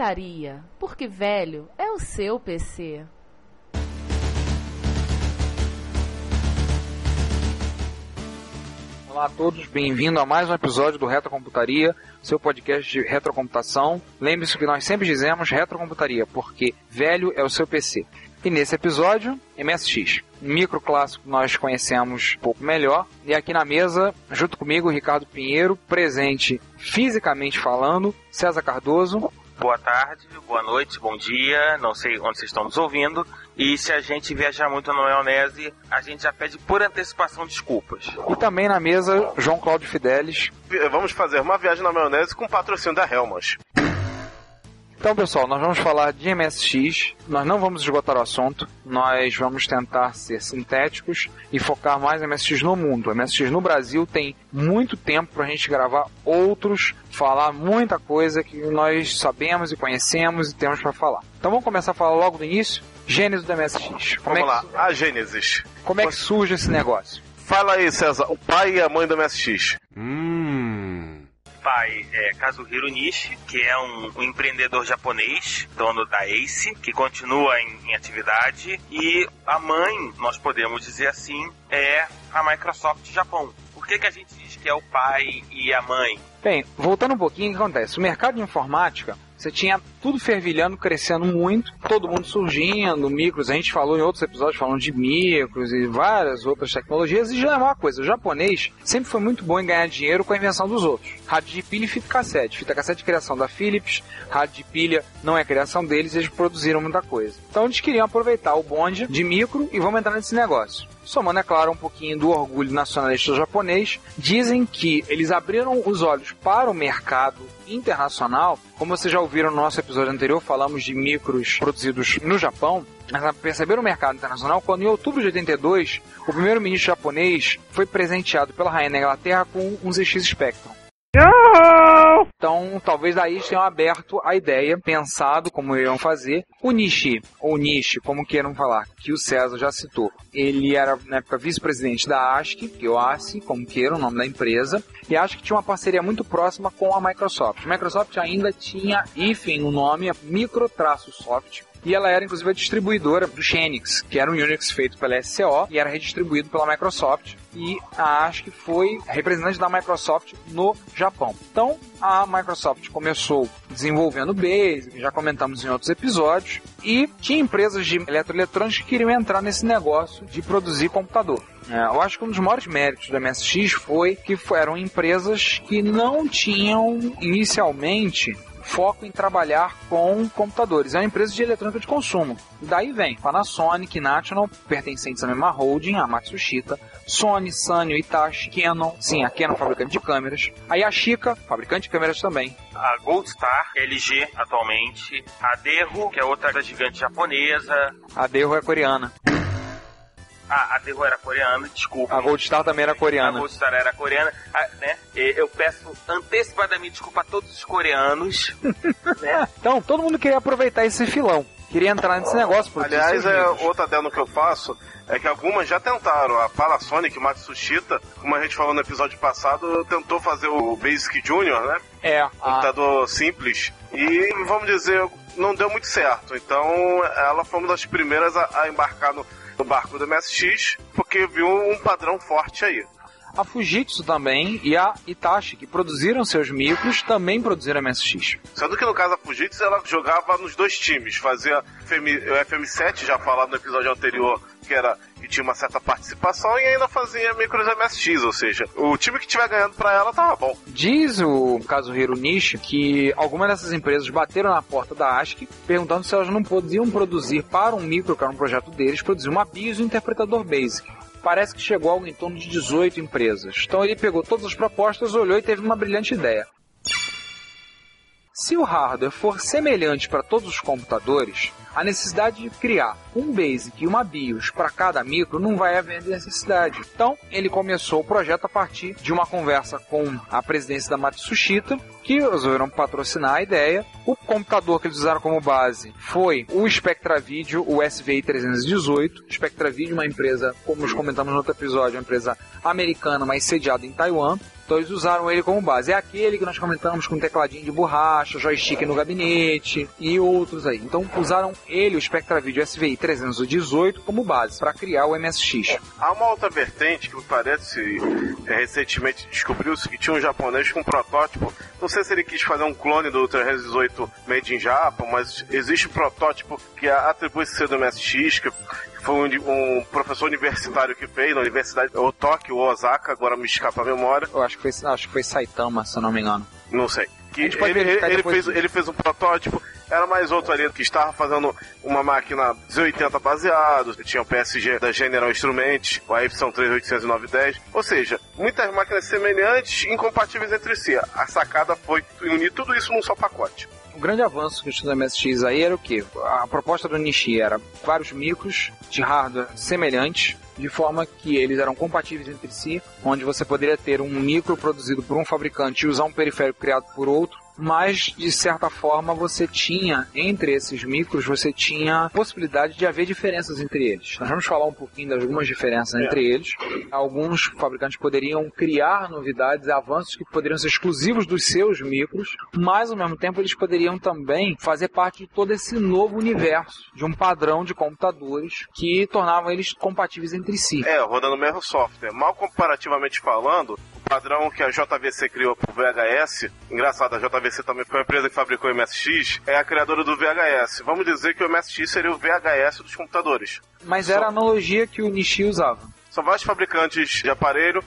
Retrocomputaria, porque velho é o seu PC. Olá a todos, bem-vindo a mais um episódio do Retrocomputaria, seu podcast de retrocomputação. Lembre-se que nós sempre dizemos retrocomputaria, porque velho é o seu PC. E nesse episódio, MSX, um micro clássico que nós conhecemos um pouco melhor. E aqui na mesa, junto comigo, Ricardo Pinheiro, presente fisicamente falando, César Cardoso. Boa tarde, boa noite, bom dia, não sei onde vocês estão nos ouvindo. E se a gente viajar muito na maionese, a gente já pede por antecipação desculpas. E também na mesa, João Cláudio Fidelis. Vamos fazer uma viagem na maionese com patrocínio da Helmans. Então, pessoal, nós vamos falar de MSX. Nós não vamos esgotar o assunto. Nós vamos tentar ser sintéticos e focar mais em MSX no mundo. MSX no Brasil tem muito tempo para a gente gravar outros, falar muita coisa que nós sabemos e conhecemos e temos para falar. Então, vamos começar a falar logo do início. Gênesis do MSX. Como Vamos é lá, que, a Gênesis. como é que surge esse negócio? Fala aí, César, o pai e a mãe do MSX. Pai é Kazuhiro Nishi, que é um, um empreendedor japonês, dono da Ace, que continua em, em atividade. E a mãe, nós podemos dizer assim, é a Microsoft Japão. Por que, que a gente diz que é o pai e a mãe? Bem, voltando um pouquinho, o que acontece? O mercado de informática, você tinha tudo fervilhando, crescendo muito, todo mundo surgindo, micros, a gente falou em outros episódios falando de micros e várias outras tecnologias, e já é uma coisa, o japonês sempre foi muito bom em ganhar dinheiro com a invenção dos outros. Rádio de pilha e fita cassete. Fita cassete de criação da Philips, rádio de pilha não é criação deles, eles produziram muita coisa. Então eles queriam aproveitar o bonde de micro e vamos entrar nesse negócio. Somando, é claro, um pouquinho do orgulho nacionalista japonês, dizem que eles abriram os olhos para o mercado internacional. Como vocês já ouviram no nosso episódio anterior, falamos de micros produzidos no Japão. Mas perceberam o mercado internacional quando, em outubro de 82, o primeiro-ministro japonês foi presenteado pela rainha da Inglaterra com um ZX Spectrum. Então, talvez daí tenham aberto a ideia, pensado como iriam fazer. O Nishi, ou Nishi, como queiram falar, que o César já citou, ele era, na época, vice-presidente da ASCII, como queiram, o nome da empresa, e acho que tinha uma parceria muito próxima com a Microsoft. A Microsoft ainda tinha IFEM no nome, Micro-Soft, e ela era inclusive a distribuidora do Xenix, que era um Unix feito pela SCO e era redistribuído pela Microsoft. E a ASCII foi representante da Microsoft no Japão. Então a Microsoft começou desenvolvendo Basic, já comentamos em outros episódios, e tinha empresas de eletroeletrônicos que queriam entrar nesse negócio de produzir computador. É, eu acho que um dos maiores méritos da MSX foi que eram empresas que não tinham inicialmente foco em trabalhar com computadores. É uma empresa de eletrônica de consumo. Daí vem Panasonic, National, pertencentes à mesma holding, a Matsushita, Sony, Sanyo, Hitachi, Canon, sim, a Canon fabricante de câmeras, a Yashica, fabricante de câmeras também, A Gold Star, LG atualmente, a Derro, que é outra gigante japonesa. a Derro é coreana, Ah, a Derro era coreana, desculpa. a Goldstar também era A coreana. Gold Star era coreana, ah, né? E Eu peço antecipadamente desculpa a todos os coreanos, né? Então, todo mundo queria aproveitar esse filão, queria entrar nesse negócio. produzir Aliás, é, outro adendo que eu faço é que algumas já tentaram. A Panasonic, Matsushita, como a gente falou no episódio passado, tentou fazer o Basic Junior, né? É, a, Computador simples. E, vamos dizer, não deu muito certo. Então, ela foi uma das primeiras a, a embarcar no, no barco do MSX, porque viu um padrão forte aí. A Fujitsu também e a Itachi, que produziram seus micros, também produziram MSX. Sendo que no caso da Fujitsu, ela jogava nos dois times. Fazia FM, o FM7, já falado no episódio anterior, que era tinha uma certa participação, e ainda fazia micros MSX, ou seja, o time que estiver ganhando pra ela tava bom. Diz o Kazuhiro Nishi que algumas dessas empresas bateram na porta da ASCII perguntando se elas não podiam produzir para um micro, que era um projeto deles, produzir uma BIOS e um interpretador BASIC. Parece que chegou algo em torno de 18 empresas. Então ele pegou todas as propostas, olhou e teve uma brilhante ideia. Se o hardware for semelhante para todos os computadores, a necessidade de criar um BASIC e uma BIOS para cada micro não vai haver necessidade. Então, ele começou o projeto a partir de uma conversa com a presidência da Matsushita, que resolveram patrocinar a ideia. O computador que eles usaram como base foi o Spectra Video, o SVI 318. Spectra Video, uma empresa, como nós comentamos no outro episódio, uma empresa americana, mas sediada em Taiwan. Então eles usaram ele como base. É aquele que nós comentamos com tecladinho de borracha, joystick no gabinete e outros aí. Então usaram ele, o Spectra Video SVI 318, como base para criar o MSX. Há uma outra vertente que me parece é, recentemente descobriu-se que tinha um japonês com um protótipo. Não sei se ele quis fazer um clone do 318 Made in Japan, mas existe um protótipo que atribui-se ser do MSX, que foi um, um, professor universitário que fez na Universidade ou Tóquio ou Osaka, agora me escapa a memória. Eu acho que foi, acho que foi Saitama, se eu não me engano. Não sei. Que ele, ele fez, ele fez um protótipo, era mais outro ali que estava fazendo uma máquina Z80 baseado, tinha o PSG da General Instruments, o AY380910, ou seja, muitas máquinas semelhantes, incompatíveis entre si. A sacada foi unir tudo isso num só pacote. O grande avanço que do MSX aí era o que? A proposta do Nishi era vários micros de hardware semelhantes, de forma que eles eram compatíveis entre si, onde você poderia ter um micro produzido por um fabricante e usar um periférico criado por outro, mas de certa forma você tinha, entre esses micros, você tinha a possibilidade de haver diferenças entre eles. Nós vamos falar um pouquinho das algumas diferenças entre eles. Alguns fabricantes poderiam criar novidades, avanços que poderiam ser exclusivos dos seus micros, mas ao mesmo tempo eles poderiam também fazer parte de todo esse novo universo, de um padrão de computadores que tornavam eles compatíveis entre si. É, rodando o mesmo software. Mal comparativamente falando, padrão que a JVC criou pro VHS, engraçado, a JVC também foi uma empresa que fabricou o MSX, é a criadora do VHS. Vamos dizer que o MSX seria o VHS dos computadores. Mas era a analogia que o Nishi usava. São vários fabricantes de aparelho,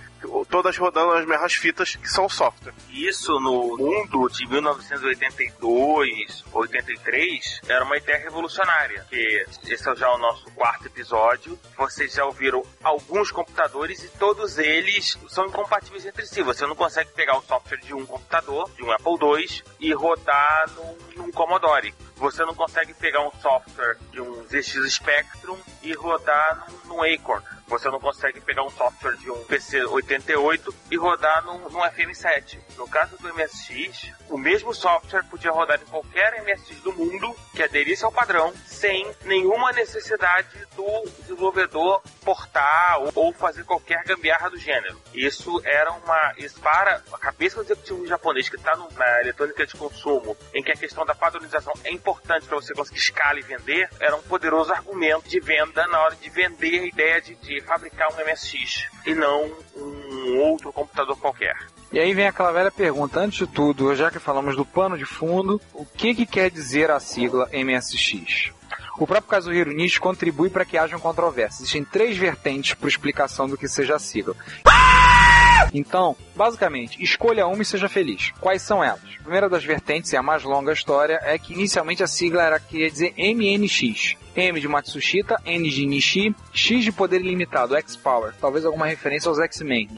todas rodando as mesmas fitas, que são software. Isso no mundo de 1982, 83, era uma ideia revolucionária. Que esse é já o nosso quarto episódio. Vocês já ouviram alguns computadores e todos eles são incompatíveis entre si. Você não consegue pegar o software de um computador, de um Apple II, e rodar num, num Commodore. Você não consegue pegar um software de um ZX Spectrum e rodar num, num Acorn. Você não consegue pegar um software de um PC 88 e rodar num, num FM7. No caso do MSX, o mesmo software podia rodar em qualquer MSX do mundo que aderisse ao padrão, sem nenhuma necessidade do desenvolvedor portar ou, ou fazer qualquer gambiarra do gênero. Isso era uma. Isso para a cabeça do executivo japonês que está na eletrônica de consumo, em que a questão da padronização é importante para você conseguir escala e vender, era um poderoso argumento de venda na hora de vender a ideia de, de fabricar um MSX e não um outro computador qualquer. E aí vem aquela velha pergunta, antes de tudo, já que falamos do pano de fundo, o que, que quer dizer a sigla MSX? O próprio Kazuhiro Nishi contribui para que hajam controvérsias. Existem três vertentes para explicação do que seja a sigla. Então, basicamente, escolha uma e seja feliz. Quais são elas? A primeira das vertentes, e a mais longa história, é que inicialmente a sigla era queria dizer MNX. M de Matsushita, N de Nishi, X de poder ilimitado, X-Power. Talvez alguma referência aos X-Men.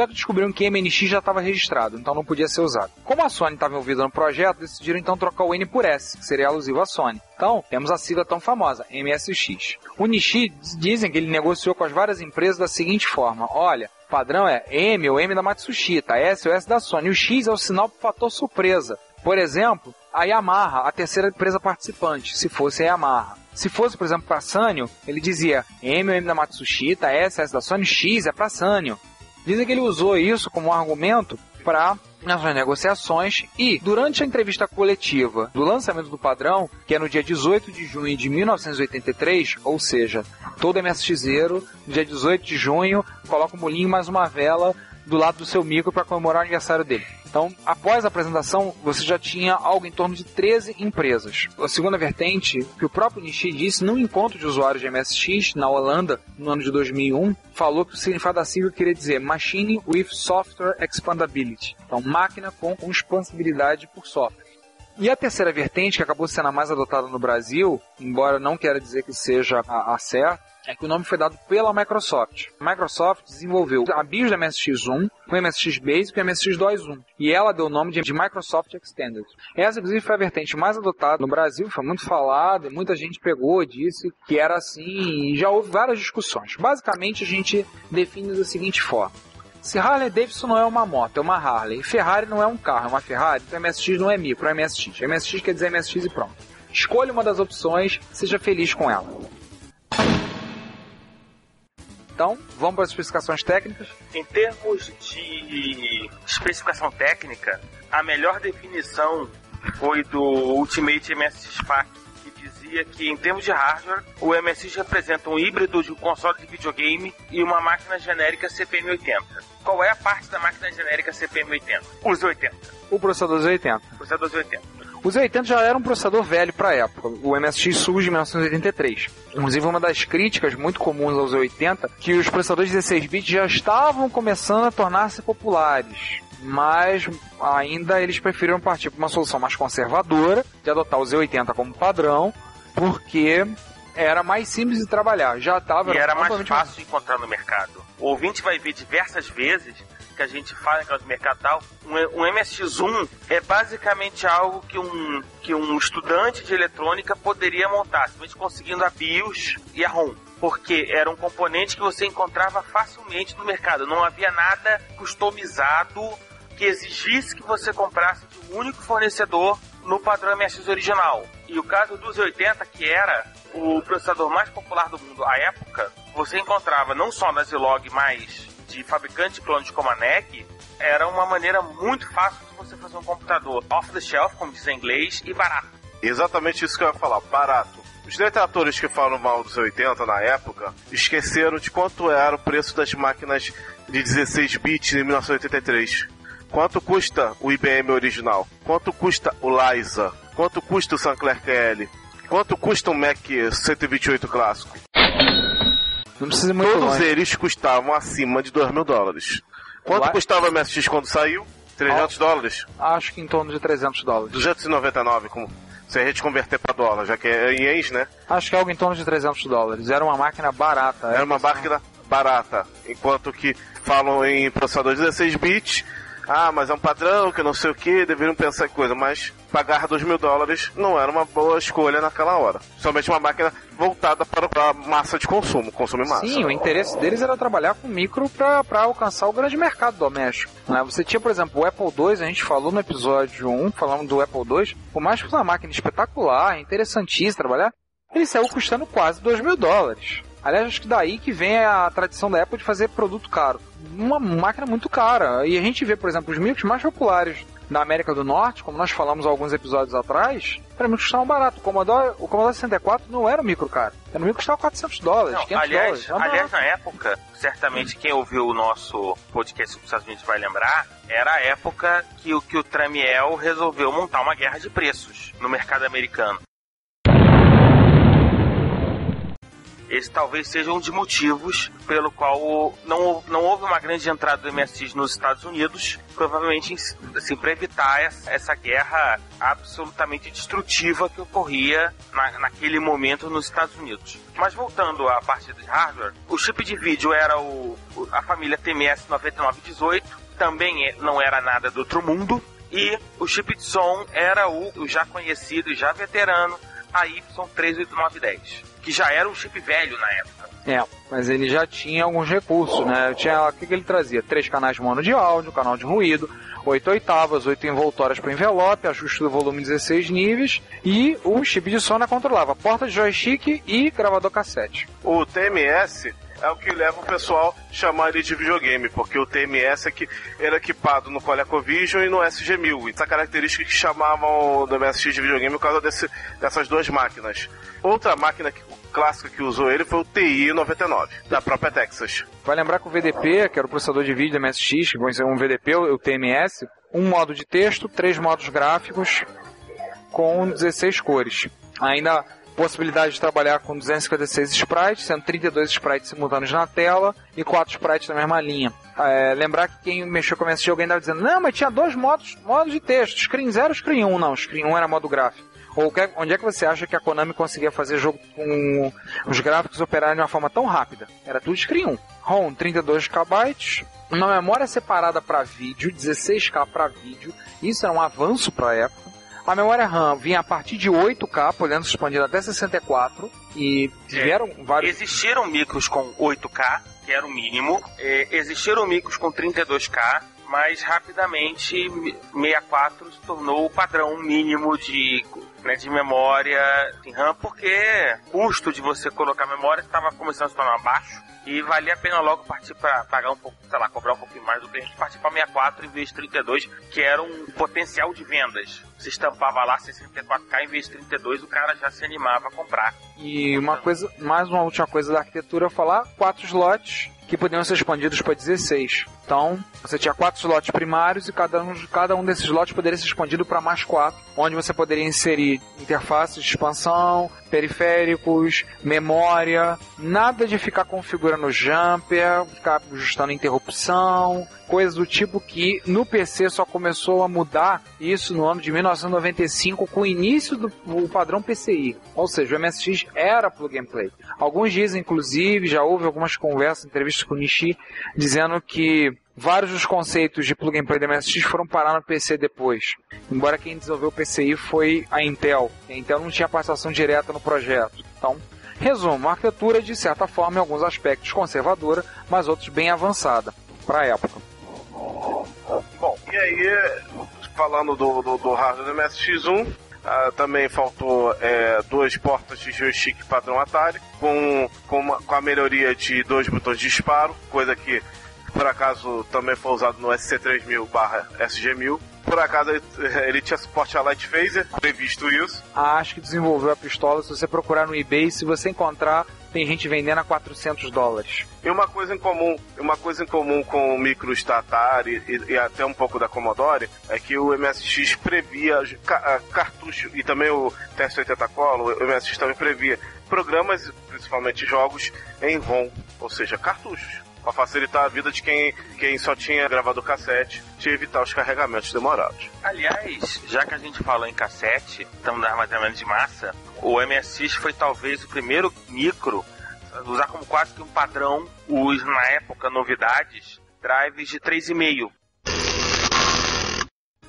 Só que descobriram que MNX já estava registrado, então não podia ser usado. Como a Sony estava envolvida no projeto, decidiram então trocar o N por S, que seria alusivo à Sony. Então, temos a sigla tão famosa, MSX. O Nishi dizem que ele negociou com as várias empresas da seguinte forma: olha, o padrão é M ou M da Matsushita, S ou S da Sony. O X é o sinal para fator surpresa. Por exemplo, a Yamaha, a terceira empresa participante, se fosse a Yamaha. Se fosse, por exemplo, para Sanyo, ele dizia M ou M da Matsushita, S, S da Sony, X é para Sanyo. Dizem que ele usou isso como argumento para nessas negociações e, durante a entrevista coletiva do lançamento do padrão, que é no dia 18 de junho de 1983, ou seja, todo MSXero, no dia 18 de junho, coloca um bolinho mais uma vela do lado do seu micro para comemorar o aniversário dele. Então, após a apresentação, você já tinha algo em torno de 13 empresas. A segunda vertente, que o próprio Nishi disse num encontro de usuários de MSX na Holanda, no ano de 2001, falou que o significado da sigla queria dizer Machine with Software Expandability. Então, máquina com expansibilidade por software. E a terceira vertente, que acabou sendo a mais adotada no Brasil, embora não quero dizer que seja a, a certa, é que o nome foi dado pela Microsoft. A Microsoft desenvolveu a BIOS da MSX1, o MSX Basic e o MSX DOS 1. E ela deu o nome de, Microsoft Extended. Essa, inclusive, foi a vertente mais adotada no Brasil, foi muito falada, muita gente pegou, disse que era assim, já houve várias discussões. Basicamente, a gente define da seguinte forma. Se Harley Davidson não é uma moto, é uma Harley, e Ferrari não é um carro, é uma Ferrari, então MSX não é micro, é MSX. MSX quer dizer MSX e pronto. Escolha uma das opções, seja feliz com ela. Então, vamos para as especificações técnicas. Em termos de especificação técnica, a melhor definição foi do Ultimate MSX Pack, que dizia que, em termos de hardware, o MSX representa um híbrido de um console de videogame e uma máquina genérica CPM80. Qual é a parte da máquina genérica CPM80? Os 80. O processador Z80. Processador Z80. O Z80 já era um processador velho para a época. O MSX surge em 1983. Inclusive, uma das críticas muito comuns ao Z80 que os processadores 16 bits já estavam começando a tornar-se populares. Mas ainda eles preferiram partir para uma solução mais conservadora, de adotar o Z80 como padrão, porque era mais simples de trabalhar. Já estava E era mais fácil de encontrar no mercado. O ouvinte vai ver diversas vezes que a gente fala no mercado tal, um, um MSX1 é basicamente algo que um, que um estudante de eletrônica poderia montar, simplesmente conseguindo a BIOS e a ROM. Porque era um componente que você encontrava facilmente no mercado. Não havia nada customizado que exigisse que você comprasse de um único fornecedor no padrão MSX original. E o caso do Z80, que era o processador mais popular do mundo à época, você encontrava não só na Zilog mais de fabricante clones como a NEC, era uma maneira muito fácil de você fazer um computador off the shelf, como diz em inglês, e barato. Exatamente isso que eu ia falar, barato. Os detratores que falam mal dos 80 na época esqueceram de quanto era o preço das máquinas de 16 bits em 1983. Quanto custa o IBM original? Quanto custa o Liza? Quanto custa o Sinclair QL? Quanto custa um Mac 128 clássico? Não precisa muito Todos longe. eles custavam acima de 2 mil dólares. Quanto Lá- custava o MSX quando saiu? 300 dólares? Acho que em torno de 300 dólares. 299, como, se a gente converter para dólar, já que é em ienes, né? Acho que é algo em torno de 300 dólares. Era uma máquina barata. Era uma máquina barata. Enquanto que falam em processador 16 bits, ah, mas é um padrão que não sei o que, deveriam pensar em coisa, mas pagar 2 mil dólares não era uma boa escolha naquela hora. Somente uma máquina voltada para a massa de consumo, consumo massa. Sim, o interesse deles era trabalhar com micro para alcançar o grande mercado doméstico. né? Você tinha, por exemplo, o Apple II, a gente falou no episódio 1, falando do Apple II, por mais que fosse uma máquina espetacular, interessantíssima trabalhar, ele saiu custando quase 2 mil dólares. Aliás, acho que daí que vem a tradição da Apple de fazer produto caro. Uma máquina muito cara. E a gente vê, por exemplo, os micros mais populares da América do Norte, como nós falamos alguns episódios atrás, para mim custavam barato. O Commodore, o Commodore 64 não era um micro caro. Era um micro que custava 400 dólares, Não, 500 aliás, dólares. Barato. aliás, na época, certamente quem ouviu o nosso podcast sobre os Estados Unidos vai lembrar, era a época que que o Tramiel resolveu montar uma guerra de preços no mercado americano. Esse talvez seja um dos motivos pelo qual não, não houve uma grande entrada do MSX nos Estados Unidos, provavelmente assim, para evitar essa, guerra absolutamente destrutiva que ocorria na, naquele momento nos Estados Unidos. Mas voltando à parte de hardware, o chip de vídeo era o, a família TMS 9918, também é- não era nada do outro mundo, e o chip de som era o, o já conhecido já veterano AY38910, que já era um chip velho na época. É, mas ele já tinha alguns recursos, né? Tinha, o que, que ele trazia? Três canais mono de áudio, canal de ruído, oito oitavas, oito envoltórias para envelope, ajuste do volume 16 níveis e o chip de som né, controlava porta de joystick e gravador cassete. O TMS é o que leva o pessoal a chamar ele de videogame, porque o TMS é que era equipado no ColecoVision e no SG-1000. Essa característica que chamavam do MSX de videogame por causa desse, dessas duas máquinas. Outra máquina que, clássica que usou ele foi o TI-99, da própria Texas. Vai lembrar que o VDP, que era o processador de vídeo da MSX, que ser um VDP, o TMS, um modo de texto, três modos gráficos com 16 cores. Ainda possibilidade de trabalhar com 256 sprites, sendo 32 sprites simultâneos na tela e 4 sprites na mesma linha. É, lembrar que quem mexeu com esse jogo ainda estava dizendo, não, mas tinha dois modos, modos de texto, screen 0 e screen 1. Não, screen 1 era modo gráfico. Ou que, onde é que você acha que a Konami conseguia fazer jogo com os gráficos operarem de uma forma tão rápida? Era tudo screen 1. ROM 32 KB, uma memória separada para vídeo, 16K para vídeo. Isso era um avanço para a época. A memória RAM vinha a partir de 8K, podendo se expandir até 64. E tiveram vários. Existiram micros com 8K, que era o mínimo. É, existiram micros com 32K, mas rapidamente 64 se tornou o padrão mínimo de, né, de memória em RAM, porque o custo de você colocar memória estava começando a se tornar baixo e valia a pena logo partir para pagar um pouco, sei lá, cobrar um pouquinho mais do cliente, partir para 64 em vez de 32, que era um potencial de vendas. Se estampava lá 64K em vez de 32, o cara já se animava a comprar. E uma coisa, mais uma última coisa da arquitetura falar, quatro slots que podiam ser expandidos para 16. Então, você tinha quatro slots primários e cada um, cada um desses slots poderia ser expandido para mais quatro, onde você poderia inserir interfaces de expansão, periféricos, memória, nada de ficar configurando jumper, ficar ajustando interrupção, coisas do tipo que no PC só começou a mudar isso no ano de 1995 com o início do o padrão PCI. Ou seja, o MSX era plug and play. Alguns dizem, inclusive, já houve algumas conversas, entrevistas com o Nishi, dizendo que vários dos conceitos de plug and play da MSX foram parar no PC depois. Embora quem desenvolveu o PCI foi a Intel. A Intel não tinha participação direta no projeto. Então, resumo, a arquitetura de certa forma em alguns aspectos conservadora, mas outros bem avançada para a época. Bom, e aí, falando do, do, do hardware do MSX1, ah, também faltou é, duas portas de joystick padrão Atari, com, com, uma- com a melhoria de dois botões de disparo, coisa que por acaso também foi usado no SC3000 barra SG1000. Por acaso ele, ele tinha suporte a Light Phaser, previsto isso. A ASCII decsenvolveu a pistola, se você procurar no eBay, se você encontrar, tem gente vendendo a 400 dólares. E uma coisa em comum, uma coisa em comum com o micros da Atari e, e até um pouco da Commodore é que o MSX previa ca- ah, cartucho e também o TS-80 Colo, o MSX também previa programas, principalmente jogos, em ROM, ou seja, cartuchos. Para facilitar a vida de quem, quem só tinha gravador cassete, de evitar os carregamentos demorados. Aliás, já que a gente falou em cassete, estamos no armazenamento de massa, o MSX foi talvez o primeiro micro a usar como quase que um padrão os, na época, novidades, drives de 3,5.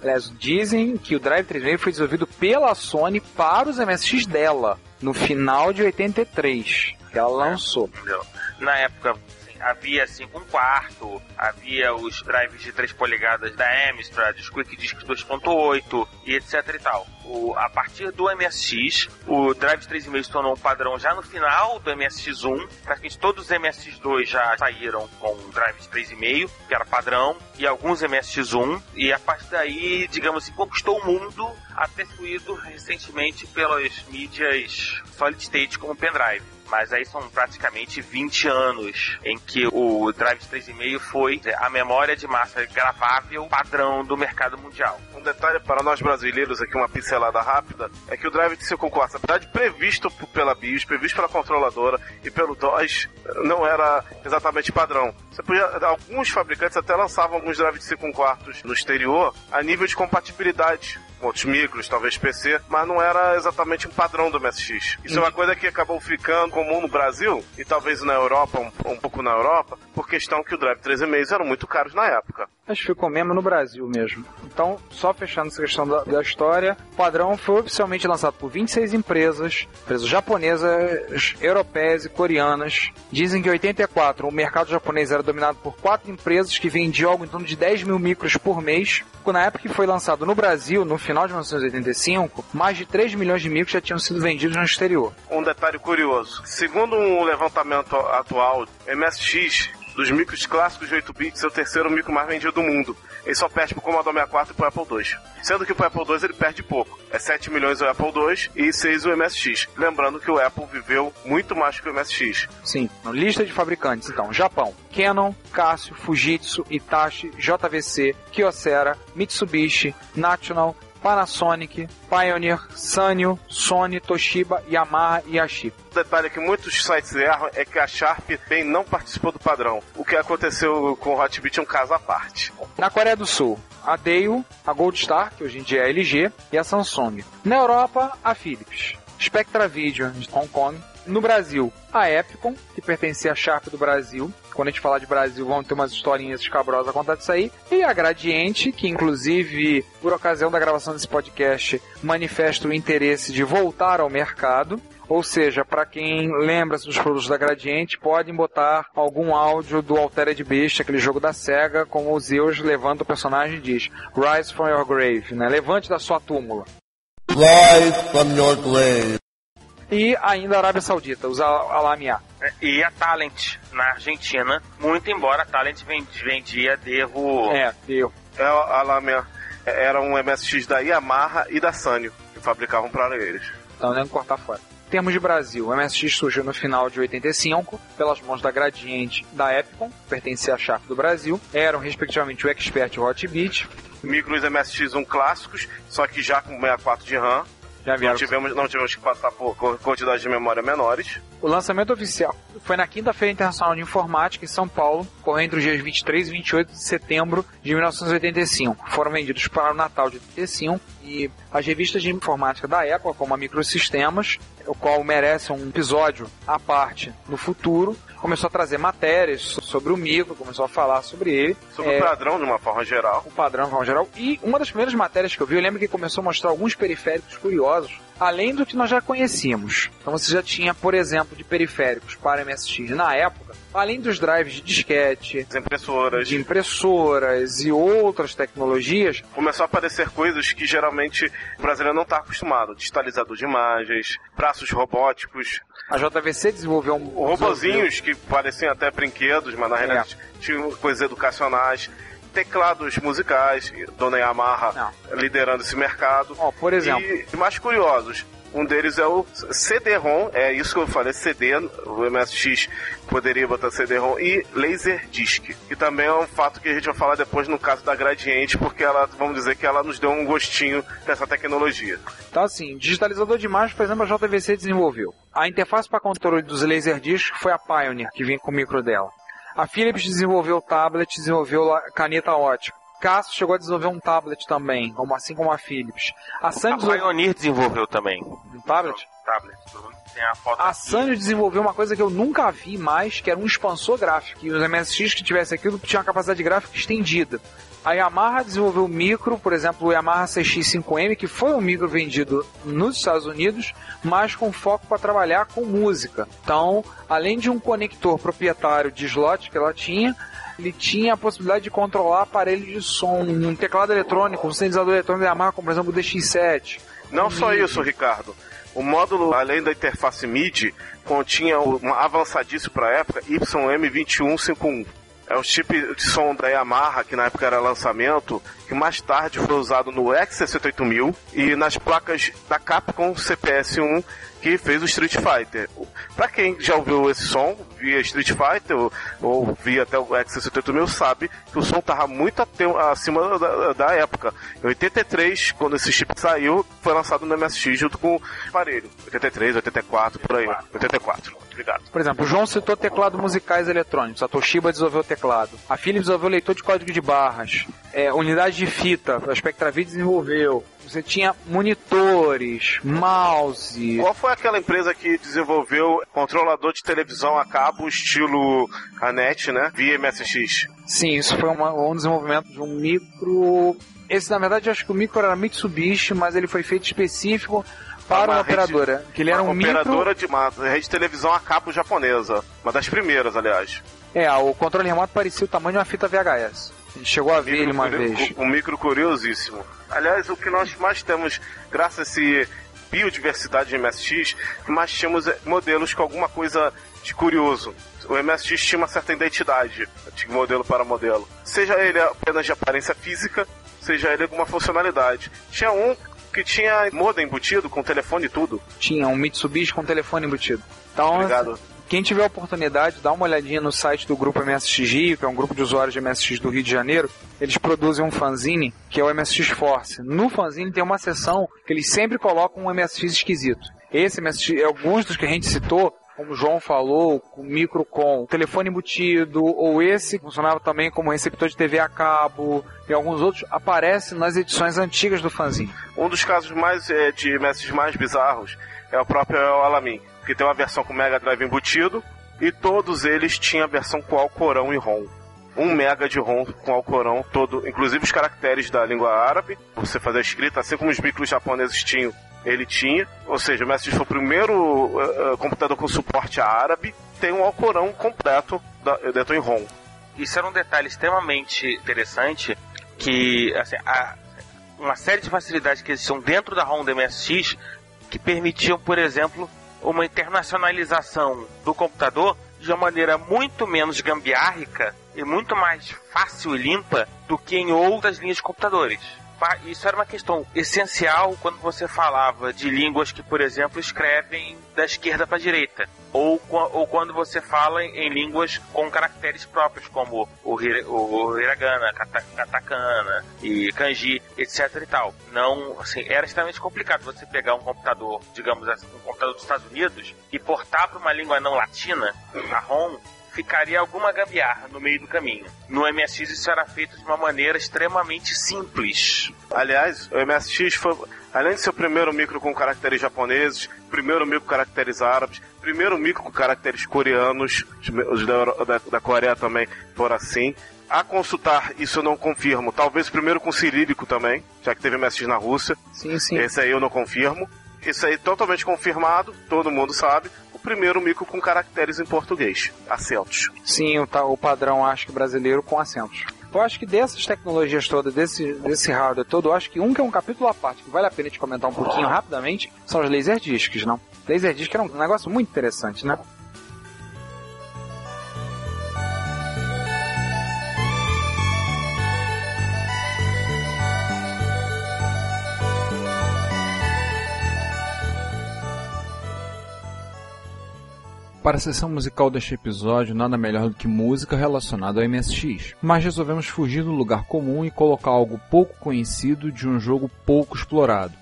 Aliás, dizem que o Drive 3.6 foi desenvolvido pela Sony para os MSX dela, no final de 83, que ela lançou. entendeu? Na época havia 5 um quarto, havia os drives de 3 polegadas da Amstrad, os Quick Discs 2.8 e etc e tal. O, a partir do MSX, o Drive 3.5 se tornou um padrão já no final do MSX1. Praticamente todos os MSX2 já saíram com drives 3.5, que era padrão, e alguns MSX1. E a partir daí, digamos assim, conquistou o mundo até fluído recentemente pelas mídias Solid State como pendrive. Mas aí são praticamente 20 anos em que o Drive 3.5 foi a memória de massa gravável padrão do mercado mundial. Um detalhe para nós brasileiros aqui, uma pincelada rápida, é que o drive de 5 quartos, apesar de previsto pela BIOS, previsto pela controladora e pelo DOS, não era exatamente padrão. Você podia, alguns fabricantes até lançavam alguns drives de 5 quartos no exterior a nível de compatibilidade com outros micros, talvez PC, mas não era exatamente um padrão do MSX. Isso é uma coisa que acabou ficando comum no Brasil e talvez na Europa, um, um pouco na Europa, por questão que o Drive 3,5 eram muito caros na época. Ficou mesmo no Brasil mesmo. Então, só fechando essa questão da, da história, o padrão foi oficialmente lançado por 26 empresas, empresas japonesas, europeias e coreanas. Dizem que em 84 o mercado japonês era dominado por quatro empresas que vendiam algo em torno de 10 mil micros por mês. Na época que foi lançado no Brasil, no final de 1985, mais de 3 milhões de micros já tinham sido vendidos no exterior. Um detalhe curioso: segundo um levantamento atual, MSX dos micros clássicos de 8 bits, é o terceiro micro mais vendido do mundo. Ele só perde pro Commodore 64 e pro Apple II. Sendo que pro Apple II ele perde pouco. É 7 milhões o Apple II e 6 o MSX. Lembrando que o Apple viveu muito mais que o MSX. Sim, lista de fabricantes, então, Japão, Canon, Casio, Fujitsu, Itachi, JVC, Kyocera, Mitsubishi, National, Panasonic, Pioneer, Sanyo, Sony, Toshiba, Yamaha e Yashica. O detalhe que muitos sites erram é que a Sharp bem não participou do padrão. O que aconteceu com o Hotbit é um caso à parte. Na Coreia do Sul, a Dale, a Goldstar, que hoje em dia é a LG, e a Samsung. Na Europa, a Philips. Spectra Video, de Hong Kong. No Brasil, a Epicon, que pertencia à Sharp do Brasil. Quando a gente falar de Brasil, vão ter umas historinhas escabrosas a contar disso aí. E a Gradiente, que inclusive, por ocasião da gravação desse podcast, manifesta o interesse de voltar ao mercado. Ou seja, para quem lembra-se dos produtos da Gradiente, podem botar algum áudio do Altered Beast, aquele jogo da SEGA, com o Zeus levanta o personagem e diz Rise from your grave, né? Levante da sua túmula. Rise from your grave. E ainda a Arábia Saudita, os Al- Alamiá. E a Talent na Argentina, muito embora a Talent ven- vendia Devo. É, deu. É, a Lamia era um MSX da Yamaha e da Sanyo, que fabricavam para eles. Então nem cortar fora. Em termos de Brasil, o MSX surgiu no final de 85, pelas mãos da Gradiente da Epicon, pertencia à Sharp do Brasil. Eram, respectivamente, o Expert e o Hotbit. Micros MSX1 clássicos, só que já com 64 de RAM. Já Não vieram. tivemos, não tivemos que passar por quantidades de memória menores. O lançamento oficial foi na Quinta-feira Internacional de Informática, em São Paulo, correndo entre os dias 23 e 28 de setembro de 1985. Foram vendidos para o Natal de 85 e as revistas de informática da época, como a Microsistemas, o qual merece um episódio à parte no futuro, começou a trazer matérias sobre o micro, começou a falar sobre ele. Sobre É, o padrão, de uma forma geral. o padrão de forma geral. E uma das primeiras matérias que eu vi, eu lembro que começou a mostrar alguns periféricos curiosos, além do que nós já conhecíamos. Então você já tinha, por exemplo, de periféricos para MSX na época, além dos drives de disquete, As impressoras. de impressoras e outras tecnologias, Começou a aparecer coisas que geralmente o brasileiro não está acostumado. Digitalizador de imagens, braços robóticos, a JVC desenvolveu um robozinhos que pareciam até brinquedos, mas na realidade tinham coisas educacionais. Teclados musicais, Dona Yamaha liderando esse mercado. Ó, por exemplo. E mais curiosos, um deles é o CD-ROM, é isso que eu falei, CD, o MSX poderia botar CD-ROM, e Laserdisc, que também é um fato que a gente vai falar depois no caso da Gradiente, porque ela, vamos dizer que ela nos deu um gostinho dessa tecnologia. Então, assim, digitalizador de imagens, por exemplo, a JVC desenvolveu. A interface para controle dos Laserdiscs foi a Pioneer, que vinha com o micro dela. A Philips desenvolveu o tablet, desenvolveu a caneta ótica. Casio chegou a desenvolver um tablet também, assim como a Philips. A A Sanyo desenvolveu Pioneer desenvolveu também. um tablet. Tablet. Tem a foto A. Sanyo desenvolveu uma coisa que eu nunca vi mais, que era um expansor gráfico. E os MSX que tivesse aquilo tinham uma capacidade gráfica estendida. A Yamaha desenvolveu micro, por exemplo, o Yamaha CX5M, que foi um micro vendido nos Estados Unidos, mas com foco para trabalhar com música. Então, além de um conector proprietário de slot que ela tinha, ele tinha a possibilidade de controlar aparelhos de som, um teclado eletrônico, um sintetizador eletrônico da Yamaha, como por exemplo o DX7. Não só isso, Ricardo. O módulo, além da interface MIDI, continha um avançadíssimo para a época YM2151. É o chip de som da Yamaha, que na época era lançamento, que mais tarde foi usado no X68000 e nas placas da Capcom CPS-1, que fez o Street Fighter. Pra quem já ouviu esse som via Street Fighter ou, ou via até o X68000, sabe que o som tava muito acima da, da época. Em 83, quando esse chip saiu, foi lançado no MSX junto com o aparelho. 83, 84, por aí. 84, obrigado. Por exemplo, o João citou teclado musicais eletrônicos. A Toshiba desenvolveu teclado. A Philips desenvolveu leitor de código de barras. É, unidade de fita. A Spectravid desenvolveu. Você tinha monitores, mouse. Qual foi aquela empresa que desenvolveu controlador de televisão a cabo estilo ANET, né? Via MSX. Sim, isso foi uma- um desenvolvimento de um micro. Esse, na verdade, eu acho que o micro era Mitsubishi, mas ele foi feito específico para Uma uma, rede- operadora. Que ele era um micro. operadora de uma rede de televisão a cabo japonesa. Uma das primeiras, aliás. É, o controle remoto parecia o tamanho de uma fita VHS. Chegou a ver ele uma Micro- vez. Um micro curiosíssimo. Aliás, o que nós mais temos, graças a esse biodiversidade de MSX, mais tínhamos eh, modelos com alguma coisa de curioso. O MSX tinha uma certa identidade de modelo para modelo. Seja ele apenas de aparência física, seja ele alguma funcionalidade. Tinha um que tinha modem embutido com telefone e tudo. Tinha um Mitsubishi com telefone embutido. Então, Obrigado. Quem tiver oportunidade, dá uma olhadinha no site do grupo MSX Rio, que é um grupo de usuários de MSX do Rio de Janeiro. Eles produzem um fanzine, que é o MSX Force. No fanzine tem uma seção que eles sempre colocam um MSX esquisito. Esse MSX, alguns dos que a gente citou, como o João falou, com micro com telefone embutido, ou esse que funcionava também como receptor de TV a cabo, e alguns outros, aparecem nas edições antigas do fanzine. Um dos casos mais eh, de MSX mais bizarros é o próprio Alamin, que tem uma versão com Mega Drive embutido e todos eles tinham a versão com Alcorão e ROM. Um mega de ROM com Alcorão todo, inclusive os caracteres da língua árabe, você fazer a escrita, assim como os micros japoneses tinham, ele tinha. Ou seja, o MSX foi o primeiro eh, computador com suporte árabe, tem um Alcorão completo da, dentro em ROM. Isso era um detalhe extremamente interessante que assim, a- uma série de facilidades que existiam dentro da ROM do MSX que permitiam, por exemplo, uma internacionalização do computador de uma maneira muito menos gambiárrica e muito mais fácil e limpa do que em outras linhas de computadores. Isso era uma questão essencial quando você falava de línguas que, por exemplo, escrevem da esquerda para a direita. Ou, ou quando você fala em, línguas com caracteres próprios, como o, o hiragana, kata- katakana e kanji, etc e tal. Não, assim, era extremamente complicado você pegar um computador, digamos assim, um computador dos Estados Unidos e portar para uma língua não latina, a ROM, ficaria alguma gambiarra no meio do caminho. No MSX isso era feito de uma maneira extremamente simples. Aliás, o MSX foi, além de ser o primeiro micro com caracteres japoneses, primeiro micro com caracteres árabes, primeiro micro com caracteres coreanos, os da, da, da Coreia também foram assim. A consultar, isso eu não confirmo. Talvez o primeiro com cirílico também, já que teve MSX na Rússia. Sim, sim. Esse aí eu não confirmo. Isso aí totalmente confirmado, todo mundo sabe. Primeiro micro com caracteres em português, acentos. Sim, o, ta- o padrão acho que brasileiro com acentos. Eu acho que dessas tecnologias todas, desse, desse hardware todo, eu acho que um que é um capítulo à parte, que vale a pena te comentar um pouquinho rapidamente, são os Laserdiscs, não? Laserdisc era um negócio muito interessante, né? Para a sessão musical deste episódio, nada melhor do que música relacionada ao MSX. Mas resolvemos fugir do lugar comum e colocar algo pouco conhecido de um jogo pouco explorado,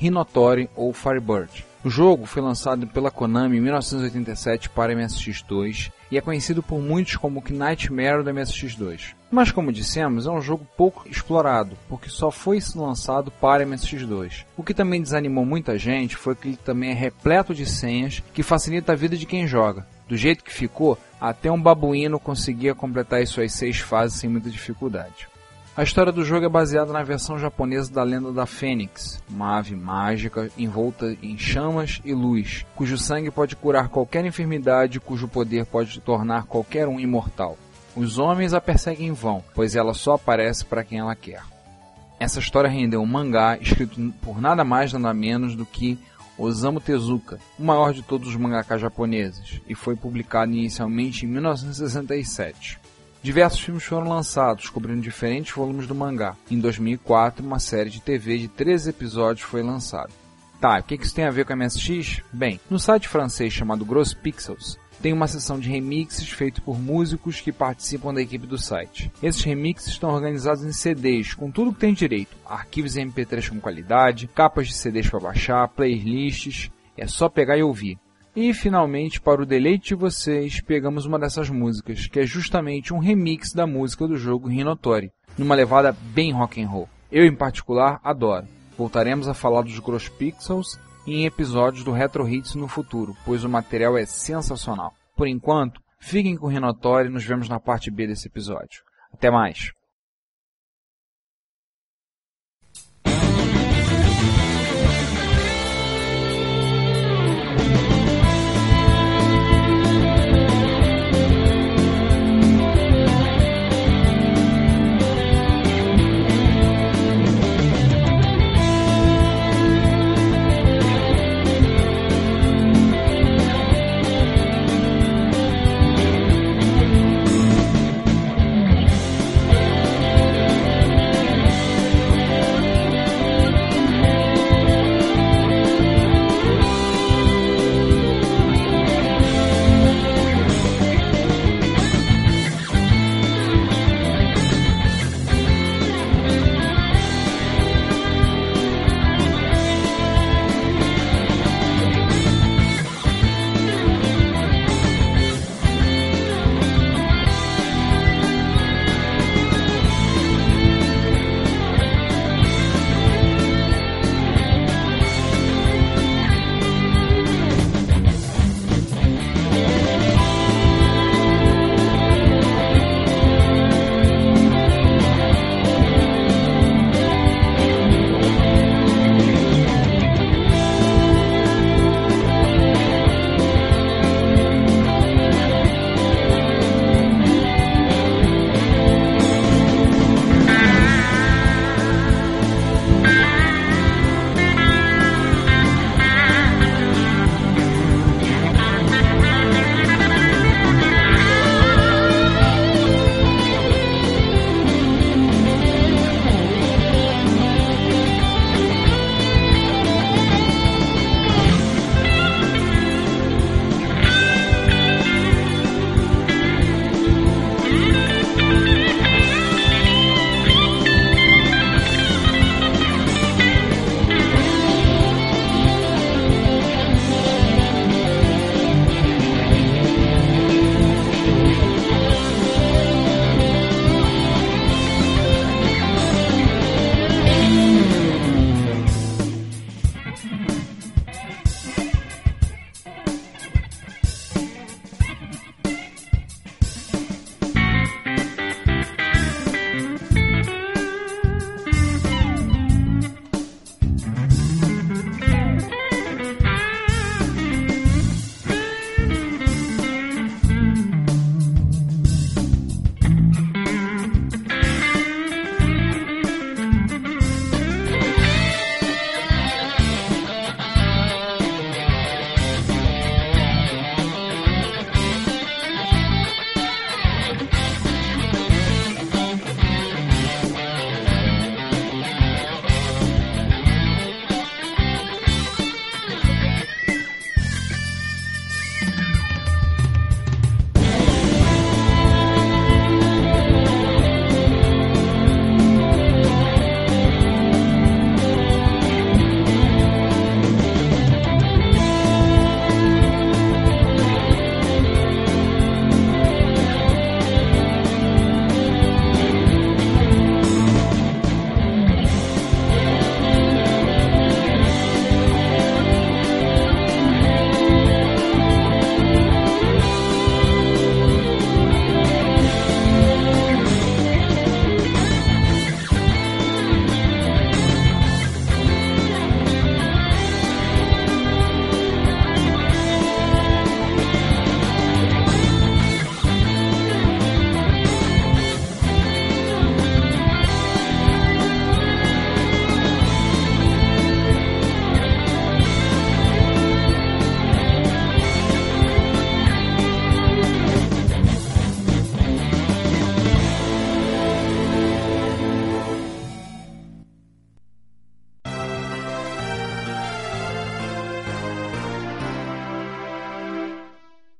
Hinotori ou Firebird. O jogo foi lançado pela Konami em 1987 para MSX2 e é conhecido por muitos como Nightmare do MSX2. Mas como dissemos, é um jogo pouco explorado, porque só foi lançado para MSX2. O que também desanimou muita gente foi que ele também é repleto de senhas que facilita a vida de quem joga. Do jeito que ficou, até um babuíno conseguia completar as suas seis fases sem muita dificuldade. A história do jogo é baseada na versão japonesa da lenda da Fênix, uma ave mágica envolta em chamas e luz, cujo sangue pode curar qualquer enfermidade e cujo poder pode tornar qualquer um imortal. Os homens a perseguem em vão, pois ela só aparece para quem ela quer. Essa história rendeu um mangá escrito por nada mais nada menos do que Osamu Tezuka, o maior de todos os mangakas japoneses, e foi publicado inicialmente em 1967. Diversos filmes foram lançados, cobrindo diferentes volumes do mangá. Em 2004, uma série de TV de 13 episódios foi lançada. Tá, o que isso tem a ver com a MSX? Bem, no site francês chamado Gross Pixels, tem uma seção de remixes feito por músicos que participam da equipe do site. Esses remixes estão organizados em CDs, com tudo que tem direito: arquivos em MP3 com qualidade, capas de CDs para baixar, playlists. É só pegar e ouvir. E finalmente, para o deleite de vocês, pegamos uma dessas músicas, que é justamente um remix da música do jogo Hinotori, numa levada bem rock and roll. Eu em particular adoro. Voltaremos a falar dos Gross Pixels em episódios do Retro Hits no futuro, pois o material é sensacional. Por enquanto, fiquem com o Rinotório e nos vemos na parte B desse episódio. Até mais!